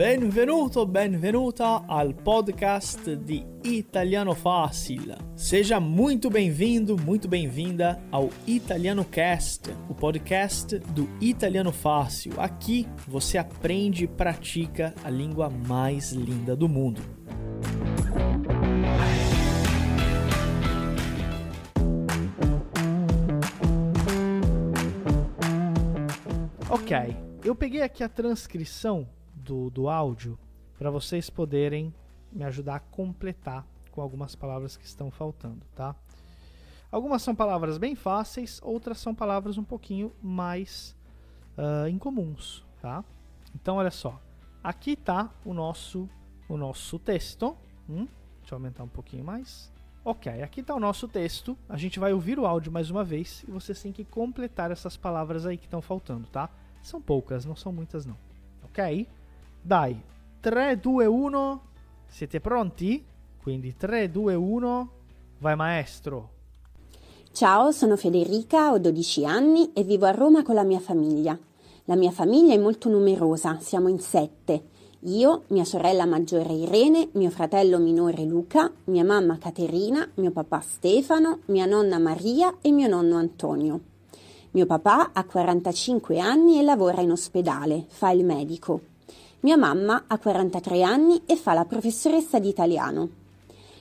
Benvenuto, benvenuta al podcast di Italiano Fácil. Seja muito bem-vindo, muito bem-vinda ao Italiano Cast, o podcast do Italiano Fácil. Aqui você aprende e pratica a língua mais linda do mundo. Ok, eu peguei aqui a transcrição do, do áudio para vocês poderem me ajudar a completar com algumas palavras que estão faltando, tá? Algumas são palavras bem fáceis, outras são palavras um pouquinho mais uh, incomuns, tá? Então, olha só. Aqui está o nosso, o nosso texto. Hum? Deixa eu aumentar um pouquinho mais. Ok, aqui está o nosso texto. A gente vai ouvir o áudio mais uma vez e vocês têm que completar essas palavras aí que estão faltando, tá? São poucas, não são muitas não. Ok? Dai, 3, 2, 1. Siete pronti? Quindi 3, 2, 1. Vai maestro. Ciao, sono Federica, ho 12 anni e vivo a Roma con la mia famiglia. La mia famiglia è molto numerosa, siamo in sette. Io, mia sorella maggiore Irene, mio fratello minore Luca, mia mamma Caterina, mio papà Stefano, mia nonna Maria e mio nonno Antonio. Mio papà ha 45 anni e lavora in ospedale, fa il medico. Mia mamma ha 43 anni e fa la professoressa di italiano.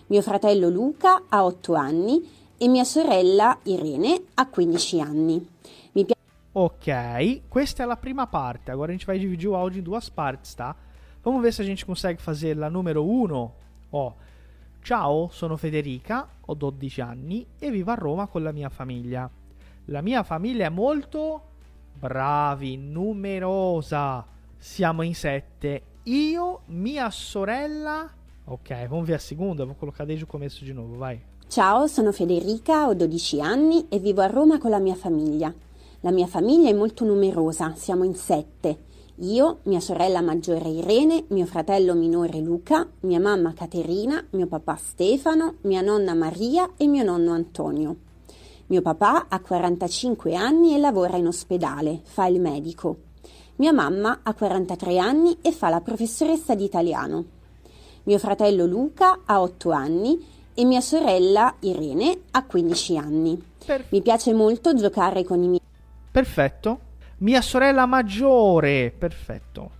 Mio fratello Luca ha 8 anni e mia sorella Irene ha 15 anni. Mi piace Ok, questa é a prima parte. Agora a gente vai dividir o áudio em duas partes, tá? Vamos ver se a gente consegue fazer la numero 1. Ó, ciao, sono Federica, ho 12 anni e vivo a Roma con la mia famiglia. La mia famiglia è molto bravi, numerosa. Siamo in sette. Io, mia sorella. Ok, vamos ver a segunda? Vou colocar desde o começo de novo, vai. Ciao, sono Federica, ho 12 anni e vivo a Roma con la mia famiglia. La mia famiglia è molto numerosa, siamo in sette. Io, mia sorella maggiore Irene, mio fratello minore Luca, mia mamma Caterina, mio papà Stefano, mia nonna Maria e mio nonno Antonio. Mio papà ha 45 anni e lavora in ospedale, fa il medico. Mia mamma ha 43 anni e fa la professoressa di italiano. Mio fratello Luca ha 8 anni e mia sorella Irene ha 15 anni. Per- Mi piace molto giocare con i miei Perfetto. Mia sorella maggiore. Perfetto.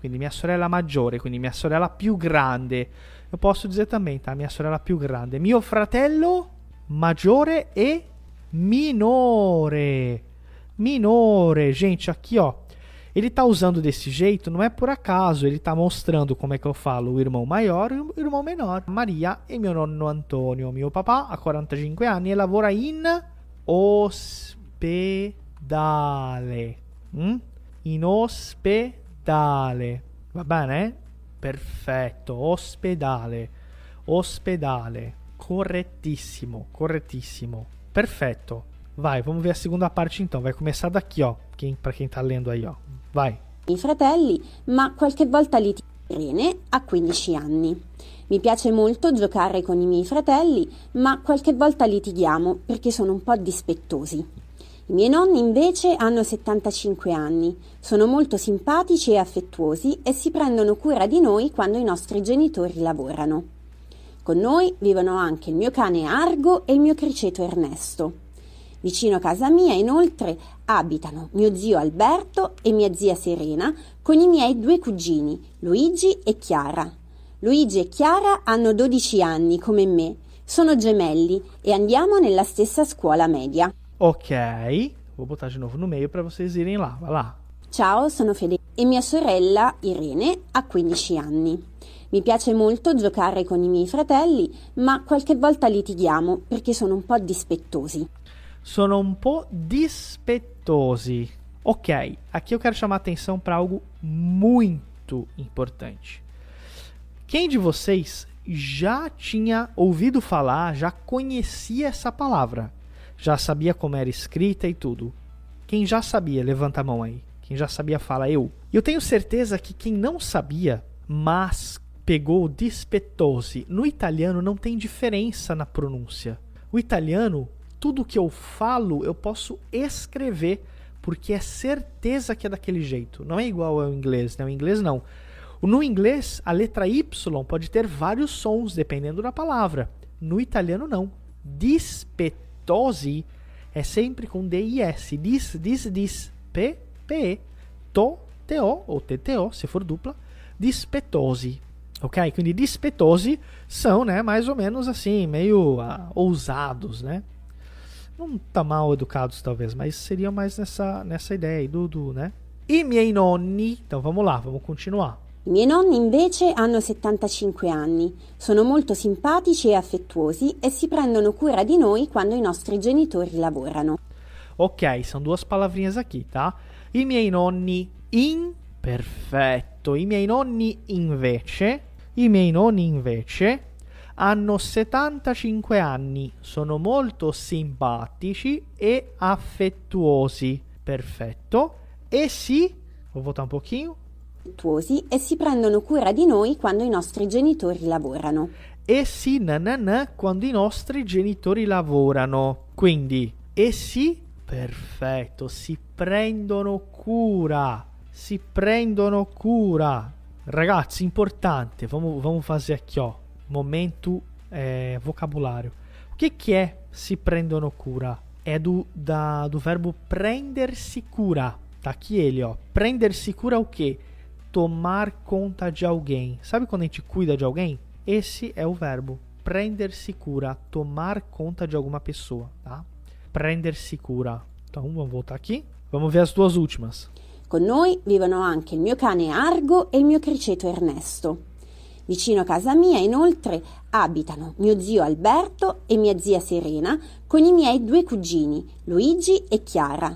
Quindi mia sorella maggiore, quindi mia sorella più grande. Eu posso dizer também, tá? Minha sorella più grande. Mio fratello maggiore e minore. Minore. Gente, aqui ó. Ele tá usando desse jeito, não é por acaso, ele tá mostrando como é que eu falo o irmão maior e o irmão menor. Maria e mio nonno Antonio. Mio papà ha 45 anni e lavora in ospedale. Mm? In ospedale. Va bene? Perfetto. Ospedale. Ospedale. Correttissimo, correttissimo. Perfetto. Vai, vamos ver a segunda parte então. Vai começar daqui, ó. Quem, para quem tá lendo aí, ó. Vai. fratelli, ma qualche volta litigo. Irene ha 15 anni. Mi piace molto giocare con i miei fratelli, ma qualche volta litighiamo perché sono un po' dispettosi. I miei nonni invece hanno 75 anni, sono molto simpatici e affettuosi e si prendono cura di noi quando i nostri genitori lavorano. Con noi vivono anche il mio cane Argo e il mio criceto Ernesto. Vicino a casa mia, inoltre, abitano mio zio Alberto e mia zia Serena con i miei due cugini, Luigi e Chiara. Luigi e Chiara hanno 12 anni come me, sono gemelli e andiamo nella stessa scuola media. Ok. Vou botar de novo no meio para vocês irem lá. Vai lá. Ciao, sono Federica e mia sorella Irene ha 15 anni. Mi piace molto giocare con i miei fratelli, ma qualche volta litighiamo perché sono un po' dispettosi. sono um po' dispettosi. Ok, aqui eu quero chamar atenção para algo muito importante. Quem de vocês já tinha ouvido falar, já conhecia essa palavra? Já sabia como era escrita e tudo? Quem já sabia, levanta a mão aí. Quem já sabia, fala eu. Eu tenho certeza que quem não sabia, mas pegou dispettosi, no italiano não tem diferença na pronúncia. O italiano tudo que eu falo eu posso escrever, porque é certeza que é daquele jeito. Não é igual ao inglês, né? O inglês não. No inglês, a letra Y pode ter vários sons, dependendo da palavra. No italiano, não. Dispettosi é sempre com D-I-S. Dis, dis, dis. P, P, To, T-O ou T-T-O, se for dupla. Dispettosi. Ok? Quindi dispettosi são, né, mais ou menos assim, meio uh, ousados, né? Não tá mal educados, talvez, mas seriam mais nessa, nessa ideia aí do, do, né? I miei nonni. Então vamos lá, vamos continuar. I miei nonni invece hanno 75 anni, sono molto simpatici e affettuosi e si prendono cura di noi quando i nostri genitori lavorano. Ok, são duas palavrinhas aqui, tá? I miei nonni in perfetto. I miei nonni invece, i miei nonni invece hanno 75 anni, sono molto simpatici e affettuosi. Perfetto. E si, vou voltar un pochino, affettuosi e si prendono cura di noi quando i nostri genitori lavorano. Essi nanana quando i nostri genitori lavorano. Quindi, essi, perfetto, si prendono cura. Si prendono cura. Ragazzi, importante, vamos, vamos fazer aqui, ó. Momento é, vocabulário. O que, que é se prendono cura? É do, da, do verbo prender-se cura. Tá aqui ele, ó. Prender-se cura o quê? tomar conta de alguém. Sabe quando a gente cuida de alguém? Esse é o verbo. Prender-se cura, tomar conta de alguma pessoa, tá? Prender-se cura. Então vamos voltar aqui. Vamos ver as duas últimas. Con noi vivono anche il mio cane Argo e il mio criceto Ernesto. Vicino a casa mia, inoltre, abitano mio zio Alberto e mia zia Serena con i miei due cugini, Luigi e Chiara.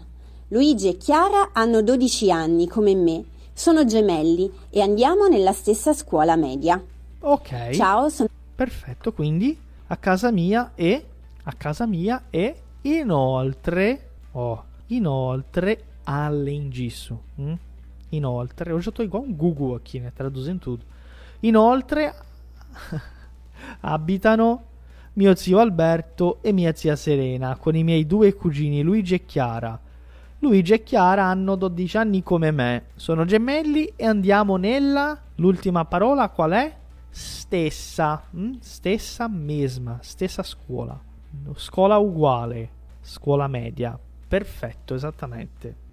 Luigi e Chiara hanno 12 anni come me sono gemelli e andiamo nella stessa scuola media. Ok. Ciao, sono... Perfetto, quindi a casa mia e a casa mia e inoltre, oh, inoltre, além disso, hm? inoltre, eu tô igual um Google aqui, né, traduzindo tudo. Inoltre abitano mio zio Alberto e mia zia Serena con i miei due cugini Luigi e Chiara Luigi e Chiara hanno 12 anni come me, sono gemelli e andiamo nella... L'ultima parola qual è? Stessa, mm? stessa mesma, stessa scuola. Scuola uguale, scuola media. Perfetto, esattamente.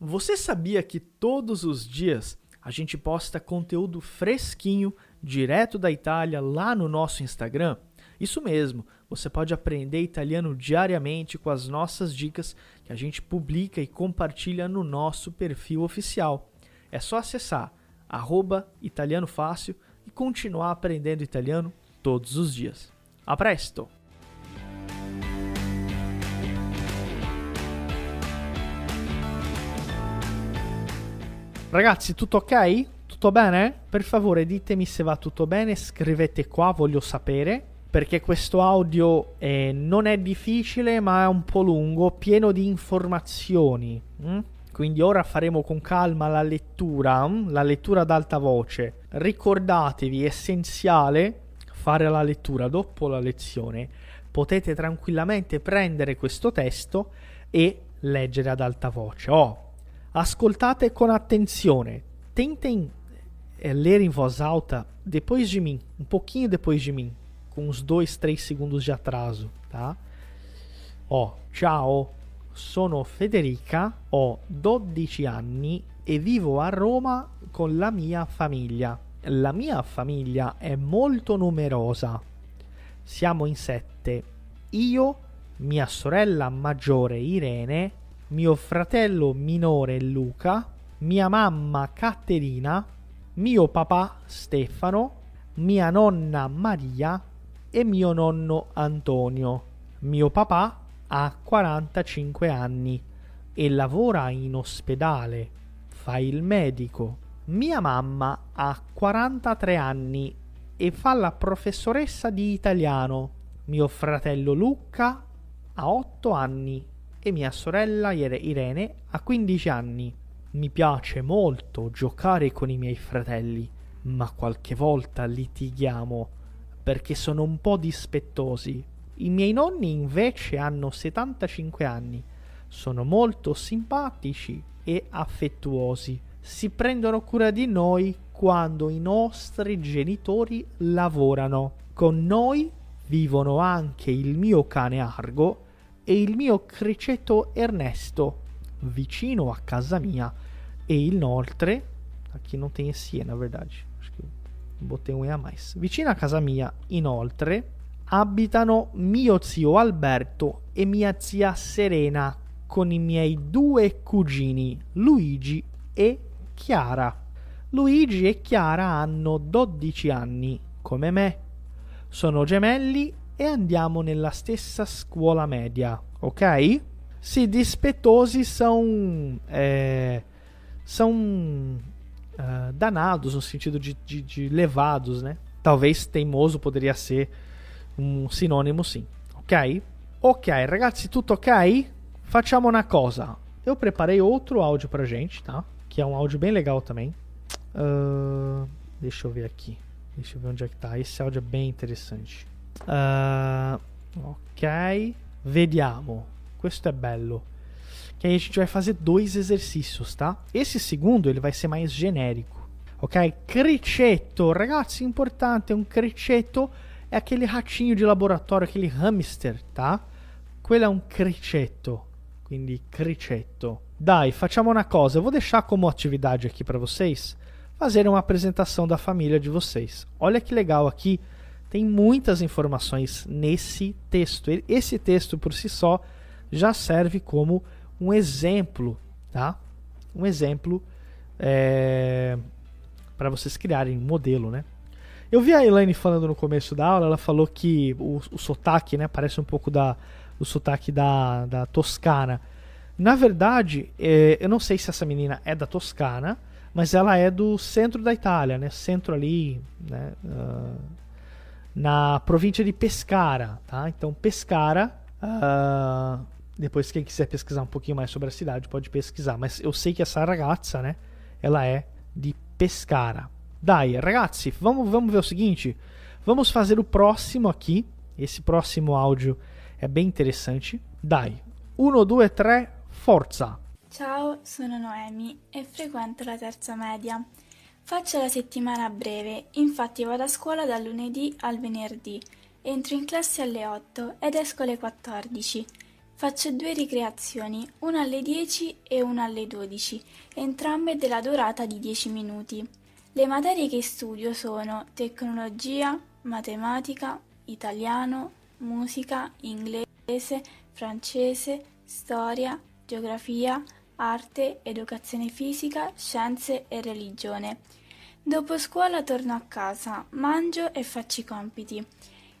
Você sabia que todos os dias a gente posta conteúdo fresquinho, direto da Itália, lá no nosso Instagram? Isso mesmo, você pode aprender italiano diariamente com as nossas dicas que a gente publica e compartilha no nosso perfil oficial. É só acessar arroba italiano fácil e continuar aprendendo italiano todos os dias. A presto! Ragazzi, tutto ok? Tutto bene? Per favore ditemi se va tutto bene, scrivete qua, voglio sapere. Perché questo audio eh, non è difficile, ma è un po' lungo, pieno di informazioni. Hm? Quindi ora faremo con calma la lettura, hm? la lettura ad alta voce. Ricordatevi, è essenziale fare la lettura dopo la lezione. Potete tranquillamente prendere questo testo e leggere ad alta voce. Oh, Ascoltate con attenzione. Tentem é, ler em voz alta depois de mim, um pouquinho depois de mim, com uns 2, 3 segundos de atraso, tá? Ó, ciao, sono Federica, ho 12 anni e vivo a Roma con la mia famiglia. La mia famiglia è molto numerosa. Siamo in sette. Io, mia sorella maggiore Irene, mio fratello minore Luca, mia mamma Caterina, mio papà Stefano, mia nonna Maria e mio nonno Antonio. Mio papà ha 45 anni e lavora in ospedale, fa il medico. Mia mamma ha 43 anni e fa la professoressa di italiano. Mio fratello Luca ha 8 anni e mia sorella Irene ha 15 anni. Mi piace molto giocare con i miei fratelli, ma qualche volta litighiamo perché sono un po' dispettosi. I miei nonni invece hanno 75 anni, sono molto simpatici e affettuosi. Si prendono cura di noi quando i nostri genitori lavorano. Con noi vivono anche il mio cane Argo e il mio criceto Ernesto, vicino a casa mia. E inoltre, aqui não tem esse verdade, acho que botei um E a mais. Vicino a casa mia, inoltre, abitano mio zio Alberto e mia zia Serena con i miei due cugini Luigi e Chiara. Luigi e Chiara hanno 12 anni, come me. Sono gemelli e andiamo nella stessa scuola media, ok? Se dispettosi são. É, são uh, danados no sentido de, de, de levados, né? Talvez teimoso poderia ser um sinônimo sim, ok? Ok, ragazzi, tutto ok? Facciamo una cosa. Eu preparei outro áudio pra gente, tá? Que é um áudio bem legal também. Uh, deixa eu ver aqui. Deixa eu ver onde é que tá. Esse áudio é bem interessante. Uh, ok. Vediamo. Questo è bello. Que aí a gente vai fazer dois exercícios, tá? Esse segundo ele vai ser mais genérico. Ok? Criceto. Ragazzi, importante. Um criceto é aquele ratinho de laboratório, aquele hamster, tá? Quello è un criceto. Quindi criceto. Dai, facciamo una cosa. Eu vou deixar como atividade aqui para vocês fazerem uma apresentação da família de vocês. Olha que legal aqui, tem muitas informações nesse texto. Esse texto por si só já serve como um exemplo, tá? Um exemplo é, para vocês criarem um modelo, né? Eu vi a Elaine falando no começo da aula, ela falou que o, o sotaque, né, parece um pouco da, o sotaque da, da Toscana. Na verdade, é, eu não sei se essa menina é da Toscana, mas ela é do centro da Itália, né? Centro ali, né? Uh, na província de Pescara, tá? Então Pescara, uh, depois quem quiser pesquisar um pouquinho mais sobre a cidade pode pesquisar, mas eu sei que essa ragazza, né? Ela é de Pescara. Dai, ragazzi, vamos, vamos ver o seguinte, vamos fazer o próximo aqui. Esse próximo áudio é bem interessante. Dai, 1, 2, 3, forza! Ciao, sono Noemi e frequento la terza media. Faccio la settimana breve, infatti vado a scuola dal lunedì al venerdì, entro in classe alle 8 ed esco alle 14. Faccio due ricreazioni, una alle 10 e una alle 12, entrambe della durata di 10 minuti. Le materie che studio sono tecnologia, matematica, italiano, musica, inglese, francese, storia, geografia, arte, educazione fisica, scienze e religione. Dopo scuola torno a casa, mangio e faccio i compiti.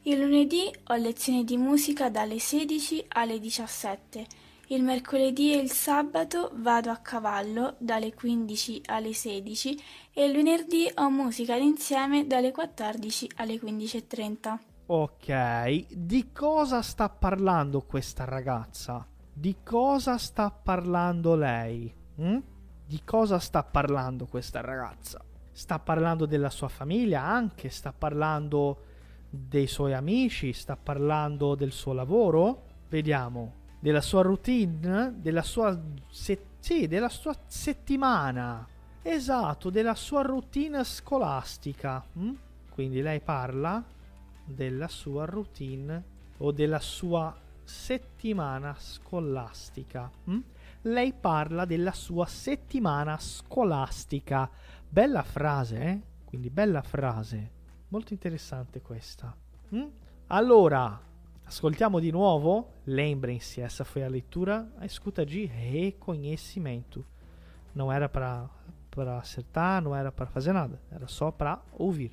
Il lunedì ho lezioni di musica dalle 16 alle 17. Il mercoledì e il sabato vado a cavallo dalle 15 alle 16 e il venerdì ho musica d'insieme dalle 14 alle 15.30. Ok, di cosa sta parlando questa ragazza? Di cosa sta parlando lei? Mm? Di cosa sta parlando questa ragazza? Sta parlando della sua famiglia anche? Sta parlando dei suoi amici? Sta parlando del suo lavoro? Vediamo. Della sua routine? Della sua, se- sì, della sua settimana. Esatto, della sua routine scolastica. Mm? Quindi lei parla della sua routine o della sua settimana scolastica. Hm? Lei parla della sua settimana scolastica. Bella frase, eh? Quindi bella frase. Molto interessante questa. Hm? Allora, ascoltiamo di nuovo. Lembrem-se, essa foi a leitura, a escuta de reconhecimento. Não era para acertar, não era para fazer nada, era só para ouvir.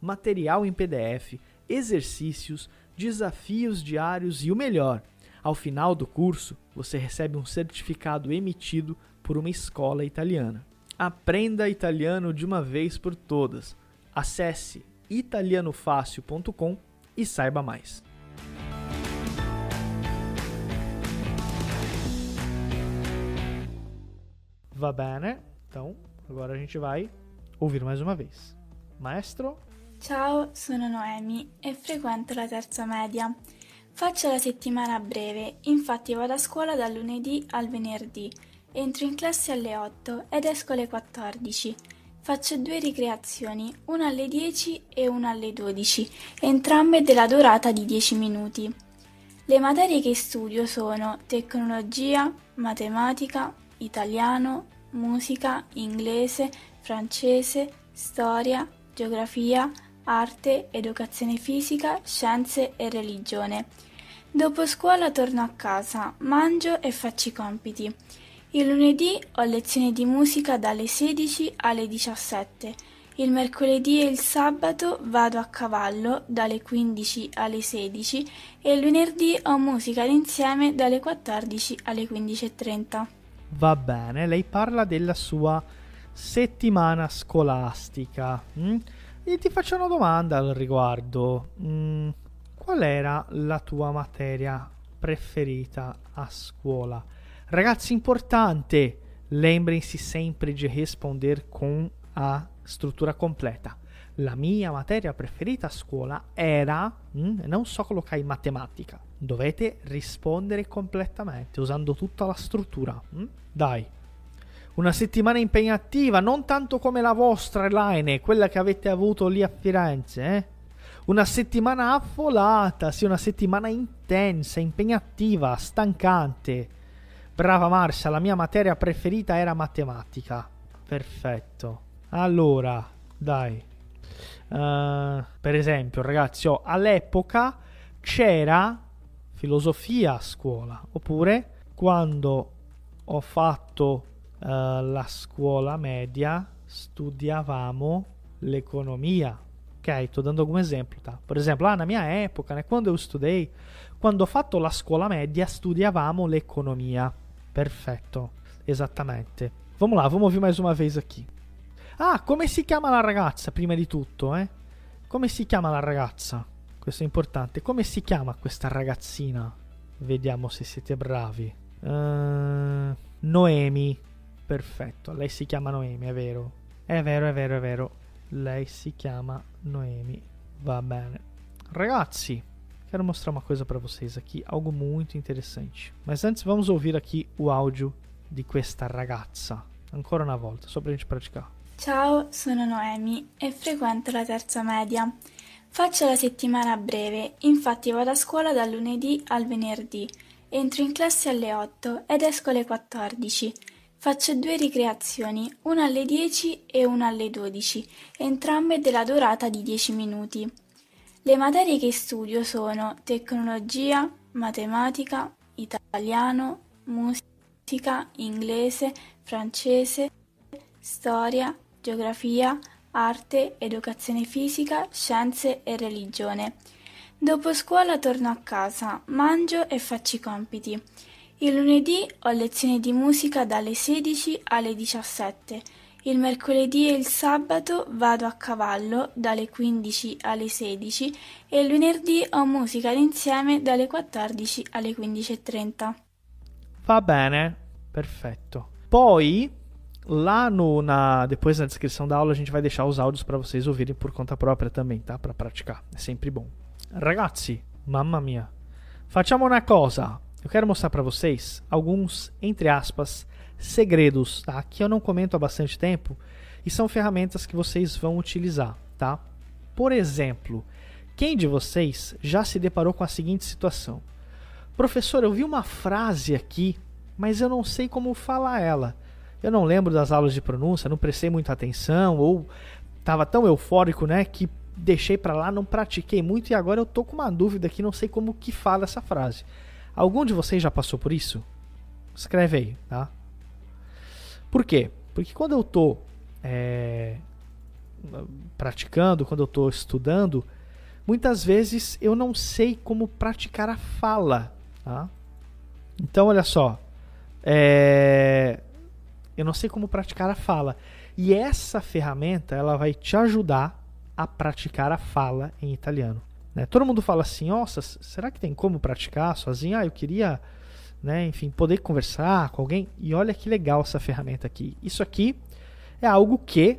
Material em PDF, exercícios, desafios diários e o melhor, ao final do curso, você recebe um certificado emitido por uma escola italiana. Aprenda italiano de uma vez por todas. Acesse italianofácil.com e saiba mais. Va bene? Então, agora a gente vai ouvir mais uma vez. Maestro? Ciao, sono Noemi e frequento la terza media. Faccio la settimana breve, infatti vado a scuola dal lunedì al venerdì, entro in classe alle 8 ed esco alle 14. Faccio due ricreazioni, una alle 10 e una alle 12, entrambe della durata di 10 minuti. Le materie che studio sono tecnologia, matematica, italiano, musica, inglese, francese, storia, geografia, arte, educazione fisica, scienze e religione. Dopo scuola torno a casa, mangio e faccio i compiti. Il lunedì ho lezioni di musica dalle 16 alle 17. Il mercoledì e il sabato vado a cavallo dalle 15 alle 16 e il venerdì ho musica d'insieme dalle 14 alle 15.30. Va bene, lei parla della sua settimana scolastica. Mm? E ti faccio una domanda al riguardo. Mm, qual era la tua materia preferita a scuola? Ragazzi, importante, lembrem-se sempre de responder com a struttura completa. La mia materia preferita a scuola era, mm, non so colocar in matematica, dovete rispondere completamente usando tutta la struttura. Mm? Dai. Una settimana impegnativa, non tanto come la vostra, Elaine, quella che avete avuto lì a Firenze, eh? Una settimana affolata, sì, una settimana intensa, impegnativa, stancante. Brava Marsha, la mia materia preferita era matematica. Perfetto. Allora, dai. Uh, per esempio, ragazzi, oh, all'epoca c'era filosofia a scuola, oppure quando ho fatto uh, la scuola media studiavamo l'economia. Ok, sto dando algum esempio, tá? Por exemplo, ah, na minha época, né, quando eu estudei, quando ho fatto la scuola media, studiavamo l'economia. Perfetto, esattamente. Vamos lá, vamos ouvir mais uma vez aqui. Ah, come si chiama la ragazza, prima di tutto, eh? Come si chiama la ragazza? Questo è importante. Come si chiama questa ragazzina? Vediamo se siete bravi. Uh, Noemi. Perfetto, lei si chiama Noemi, è vero. È vero, è vero, è vero. Lei si chiama Noemi. Va bene. Ragazzi, quero mostrar uma coisa para vocês aqui, algo muito interessante. Mas antes vamos ouvir aqui o áudio di questa ragazza. Ancora una volta, só pra gente praticar. Ciao, sono Noemi e frequento la terza media. Faccio la settimana breve, infatti vado a scuola dal lunedì al venerdì, entro in classe alle 8 ed esco alle 14. Faccio due ricreazioni, una alle 10 e una alle 12, entrambe della durata di 10 minuti. Le materie che studio sono tecnologia, matematica, italiano, musica, inglese, francese, storia, geografia, arte, educazione fisica, scienze e religione. Dopo scuola torno a casa, mangio e faccio i compiti. Il lunedì ho lezioni di musica dalle 16 alle 17. Il mercoledì e il sabato vado a cavallo dalle 15 alle 16 e il venerdì ho musica d'insieme dalle 14 alle 15.30. Va bene, perfetto. Poi Lá no, na, depois na descrição da aula a gente vai deixar os áudios para vocês ouvirem por conta própria também, tá? Para praticar. É sempre bom. Ragazzi, mamma mia. Facciamo una cosa. Eu quero mostrar para vocês alguns, entre aspas, segredos, tá? Que eu não comento há bastante tempo e são ferramentas que vocês vão utilizar, tá? Por exemplo, quem de vocês já se deparou com a seguinte situação? Professor, eu vi uma frase aqui, mas eu não sei como falar ela. Eu não lembro das aulas de pronúncia, não prestei muita atenção ou estava tão eufórico, né, que deixei para lá, não pratiquei muito e agora eu tô com uma dúvida aqui, não sei como que fala essa frase. Algum de vocês já passou por isso? Escreve aí, tá? Por quê? Porque quando eu tô é, praticando, quando eu tô estudando, muitas vezes eu não sei como praticar a fala, tá? Então, olha só, é, eu não sei como praticar a fala. E essa ferramenta ela vai te ajudar a praticar a fala em italiano. Né? Todo mundo fala assim: nossa, será que tem como praticar sozinho? Ah, eu queria, né, enfim, poder conversar com alguém. E olha que legal essa ferramenta aqui. Isso aqui é algo que,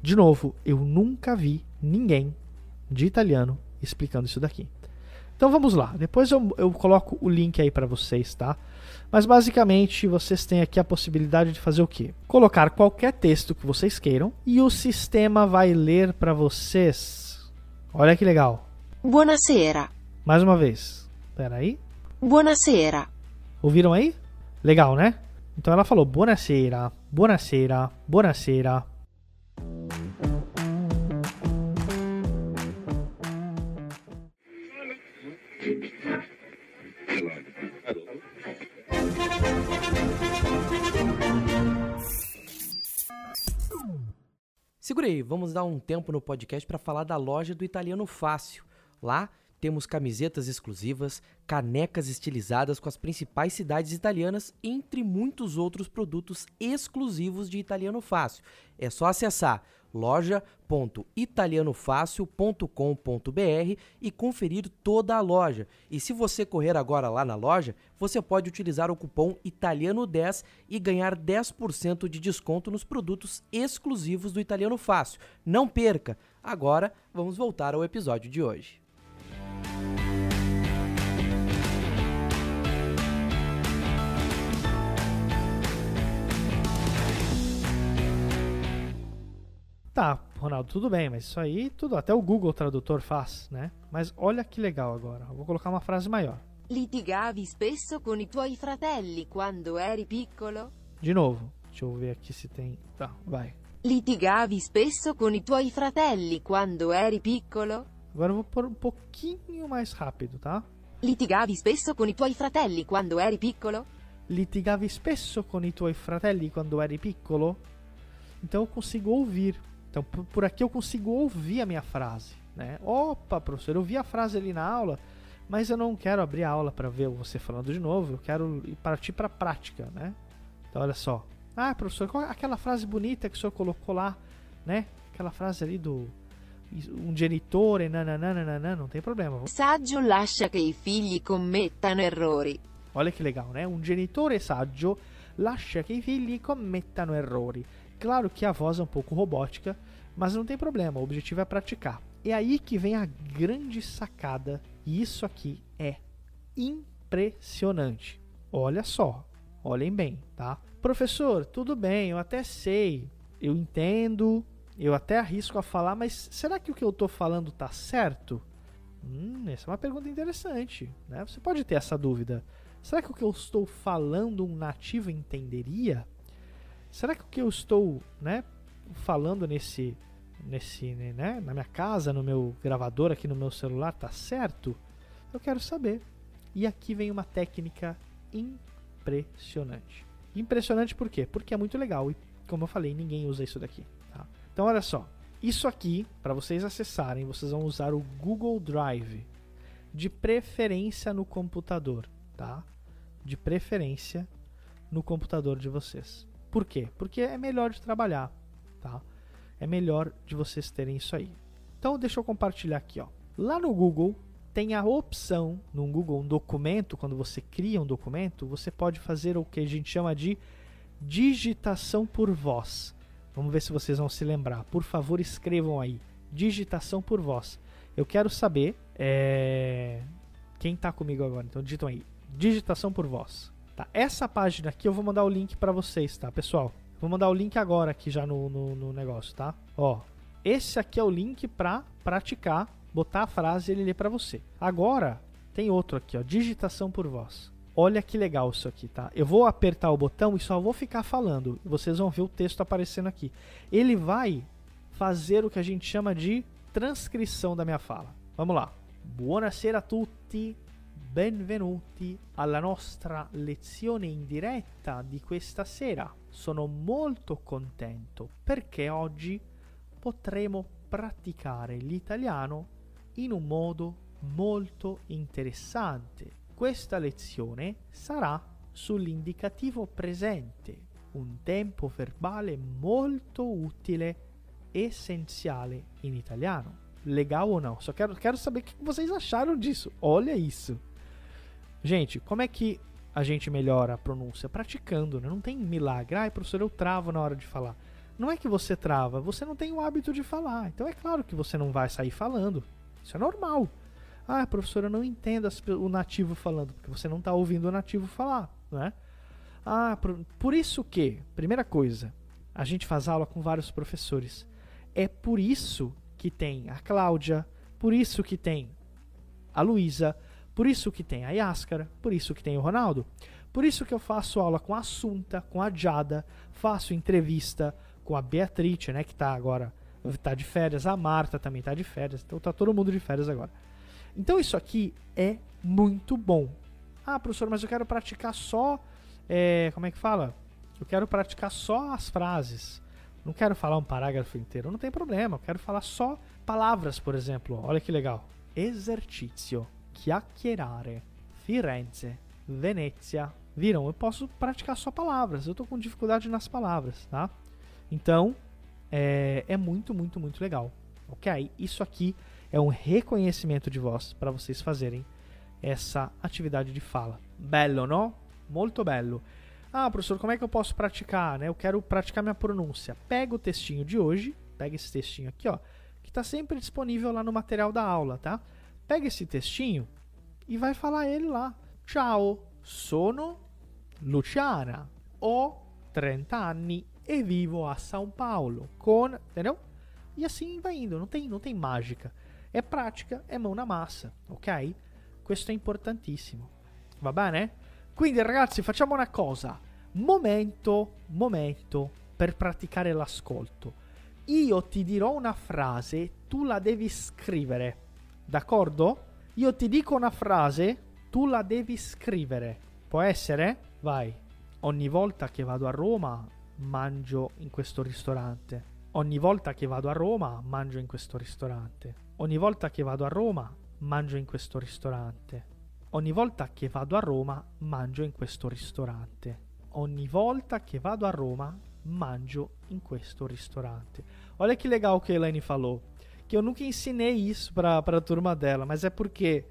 de novo, eu nunca vi ninguém de italiano explicando isso daqui. Então vamos lá. Depois eu, eu coloco o link aí para vocês, tá? Mas basicamente vocês têm aqui a possibilidade de fazer o quê? Colocar qualquer texto que vocês queiram e o sistema vai ler para vocês. Olha que legal. Buonasera. Mais uma vez. Espera aí. Buonasera. Ouviram aí? Legal, né? Então ela falou: Buonasera, buonasera, buonasera. Segura aí, vamos dar um tempo no podcast para falar da loja do Italiano Fácil. Lá temos camisetas exclusivas, canecas estilizadas com as principais cidades italianas, entre muitos outros produtos exclusivos de Italiano Fácil. É só acessar loja.italianofácil.com.br e conferir toda a loja. E se você correr agora lá na loja, você pode utilizar o cupom Italiano10 e ganhar 10% de desconto nos produtos exclusivos do Italiano Fácil. Não perca! Agora vamos voltar ao episódio de hoje. Tá, Ronaldo, tudo bem, mas isso aí tudo até o Google Tradutor faz, né? Mas olha que legal agora. Eu vou colocar uma frase maior. Litigavi spesso con i tuoi fratelli quando eri piccolo? De novo. Deixa eu ver aqui se tem. Tá, vai. Litigavi spesso con i tuoi fratelli quando eri piccolo? Agora eu vou pôr um pouquinho mais rápido, tá? Litigavi spesso con i tuoi fratelli quando eri piccolo? Litigavi spesso con i tuoi fratelli quando eri piccolo? Então eu consigo ouvir. Então, por aqui eu consigo ouvir a minha frase. Né? Opa, professor, eu vi a frase ali na aula, mas eu não quero abrir a aula para ver você falando de novo, eu quero partir para a prática. Né? Então, olha só. Ah, professor, qual é aquela frase bonita que o senhor colocou lá? Né? Aquela frase ali do um genitore, nananana, não tem problema. Saggio lascia che i figli commettano errori. Olha que legal, né? Um genitore saggio lascia che i figli commettano errori. Claro que a voz é um pouco robótica, mas não tem problema, o objetivo é praticar. É aí que vem a grande sacada, e isso aqui é impressionante. Olha só, olhem bem, tá? Professor, tudo bem, eu até sei, eu entendo, eu até arrisco a falar, mas será que o que eu estou falando está certo? Hum, essa é uma pergunta interessante, né? Você pode ter essa dúvida. Será que o que eu estou falando um nativo entenderia? será que o que eu estou, né, falando nesse nesse, né, na minha casa, no meu gravador aqui no meu celular tá certo? Eu quero saber. E aqui vem uma técnica impressionante. Impressionante por quê? Porque é muito legal e como eu falei, ninguém usa isso daqui, tá? Então olha só, isso aqui para vocês acessarem, vocês vão usar o Google Drive, de preferência no computador, tá? De preferência no computador de vocês. Por quê? Porque é melhor de trabalhar, tá? É melhor de vocês terem isso aí. Então, deixa eu compartilhar aqui, ó. Lá no Google tem a opção, no Google, um documento, quando você cria um documento, você pode fazer o que a gente chama de digitação por voz. Vamos ver se vocês vão se lembrar. Por favor, escrevam aí. Digitação por voz. Eu quero saber é... quem está comigo agora. Então digitam aí. Digitação por voz. Tá? Essa página aqui eu vou mandar o link para vocês, tá, pessoal? Vou mandar o link agora aqui já no, no, no negócio, tá? Ó, esse aqui é o link para praticar, botar a frase e ele ler para você. Agora, tem outro aqui, ó, digitação por voz. Olha que legal isso aqui, tá? Eu vou apertar o botão e só vou ficar falando. Vocês vão ver o texto aparecendo aqui. Ele vai fazer o que a gente chama de transcrição da minha fala. Vamos lá. Buonasera a tutti, benvenuti alla nostra lezione in diretta di questa sera. Sono molto contento perché oggi potremo praticare l'italiano in un modo molto interessante. Questa lezione sarà sull'indicativo presente, un tempo verbale molto utile e essenciale in italiano. Legal ou não? Só quero, quero saber o que vocês acharam disso. Olha isso. Gente, como é que a gente melhora a pronúncia? Praticando, né? Não tem milagre. Ai, professor, eu travo na hora de falar. Não é que você trava, você não tem o hábito de falar. Então é claro que você não vai sair falando. Isso é normal. Ah, professor, eu não entendo o nativo falando, porque você não está ouvindo o nativo falar, né? Ah, por, por isso que, primeira coisa, a gente faz aula com vários professores. É por isso que tem a Cláudia, por isso que tem a Luísa, por isso que tem a Yáscara, por isso que tem o Ronaldo. Por isso que eu faço aula com a Assunta, com a Jada, faço entrevista com a Beatrice, né, que está agora tá de férias, a Marta também está de férias, então tá todo mundo de férias agora. Então isso aqui é muito bom. Ah, professor, mas eu quero praticar só, é, como é que fala? Eu quero praticar só as frases. Não quero falar um parágrafo inteiro, não tem problema. Eu quero falar só palavras, por exemplo. Olha que legal. Esercizio, chiacchierare, Firenze, Venezia. Viram? Eu posso praticar só palavras. Eu estou com dificuldade nas palavras, tá? Então, é, é muito, muito, muito legal. Ok? Isso aqui é um reconhecimento de voz para vocês fazerem essa atividade de fala. Bello, não? Molto bello. Ah, professor, como é que eu posso praticar? Né? Eu quero praticar minha pronúncia. Pega o textinho de hoje, pega esse textinho aqui, ó, que está sempre disponível lá no material da aula, tá? Pega esse textinho e vai falar ele lá. Ciao, sono Luciana, ho 30 anni e vivo a São Paulo. Con, entendeu? E assim vai indo, não tem, não tem mágica. É prática, é mão na massa, ok? Questo è importantissimo. Va bene? Quindi ragazzi facciamo una cosa. Momento, momento per praticare l'ascolto. Io ti dirò una frase, tu la devi scrivere. D'accordo? Io ti dico una frase, tu la devi scrivere. Può essere? Vai. Ogni volta che vado a Roma mangio in questo ristorante. Ogni volta che vado a Roma mangio in questo ristorante. Ogni volta che vado a Roma mangio in questo ristorante. Ogni volta che vado a Roma mangio in questo ristorante. Ogni volta che vado a Roma mangio in questo ristorante. Olha que legal que Elaine falou. Que eu nunca ensinei isso para a turma dela, mas é porque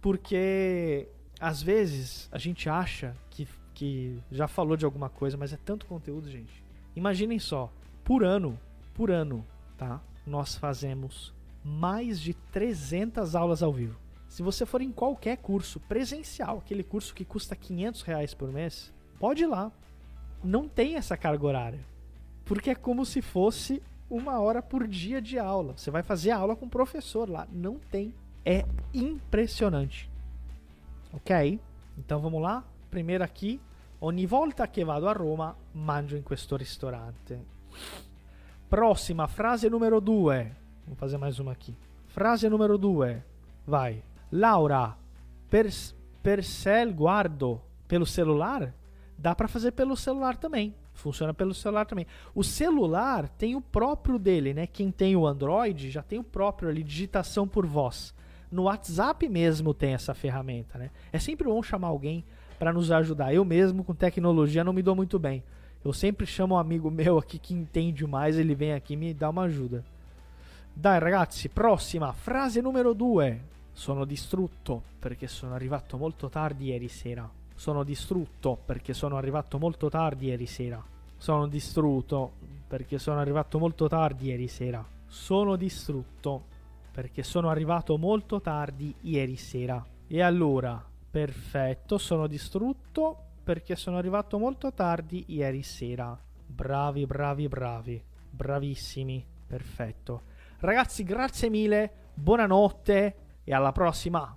porque às vezes a gente acha que, que já falou de alguma coisa, mas é tanto conteúdo, gente. Imaginem só, por ano, por ano, tá? Nós fazemos mais de 300 aulas ao vivo. Se você for em qualquer curso presencial, aquele curso que custa 500 reais por mês, pode ir lá. Não tem essa carga horária. Porque é como se fosse uma hora por dia de aula. Você vai fazer aula com o professor lá. Não tem. É impressionante. Ok? Então vamos lá. Primeiro aqui. Ogni volta che vado a Roma, mangio in questo ristorante. Próxima, frase número 2. Vou fazer mais uma aqui. Frase número 2. Vai. Laura, per, per cel guardo pelo celular? Dá para fazer pelo celular também. Funciona pelo celular também. O celular tem o próprio dele, né? Quem tem o Android já tem o próprio ali, digitação por voz. No WhatsApp mesmo tem essa ferramenta, né? É sempre bom chamar alguém para nos ajudar. Eu mesmo com tecnologia não me dou muito bem. Eu sempre chamo um amigo meu aqui que entende mais, ele vem aqui e me dá uma ajuda. Dai ragazzi, prossima, frase numero 2. Sono distrutto perché sono arrivato molto tardi ieri sera. Sono distrutto perché sono arrivato molto tardi ieri sera. Sono distrutto perché sono arrivato molto tardi ieri sera. Sono distrutto perché sono arrivato molto tardi ieri sera. E allora, perfetto, sono distrutto perché sono arrivato molto tardi ieri sera. Bravi, bravi, bravi. Bravissimi. Perfetto. Ragazzi, grazie mille. Buonanotte e alla prossima.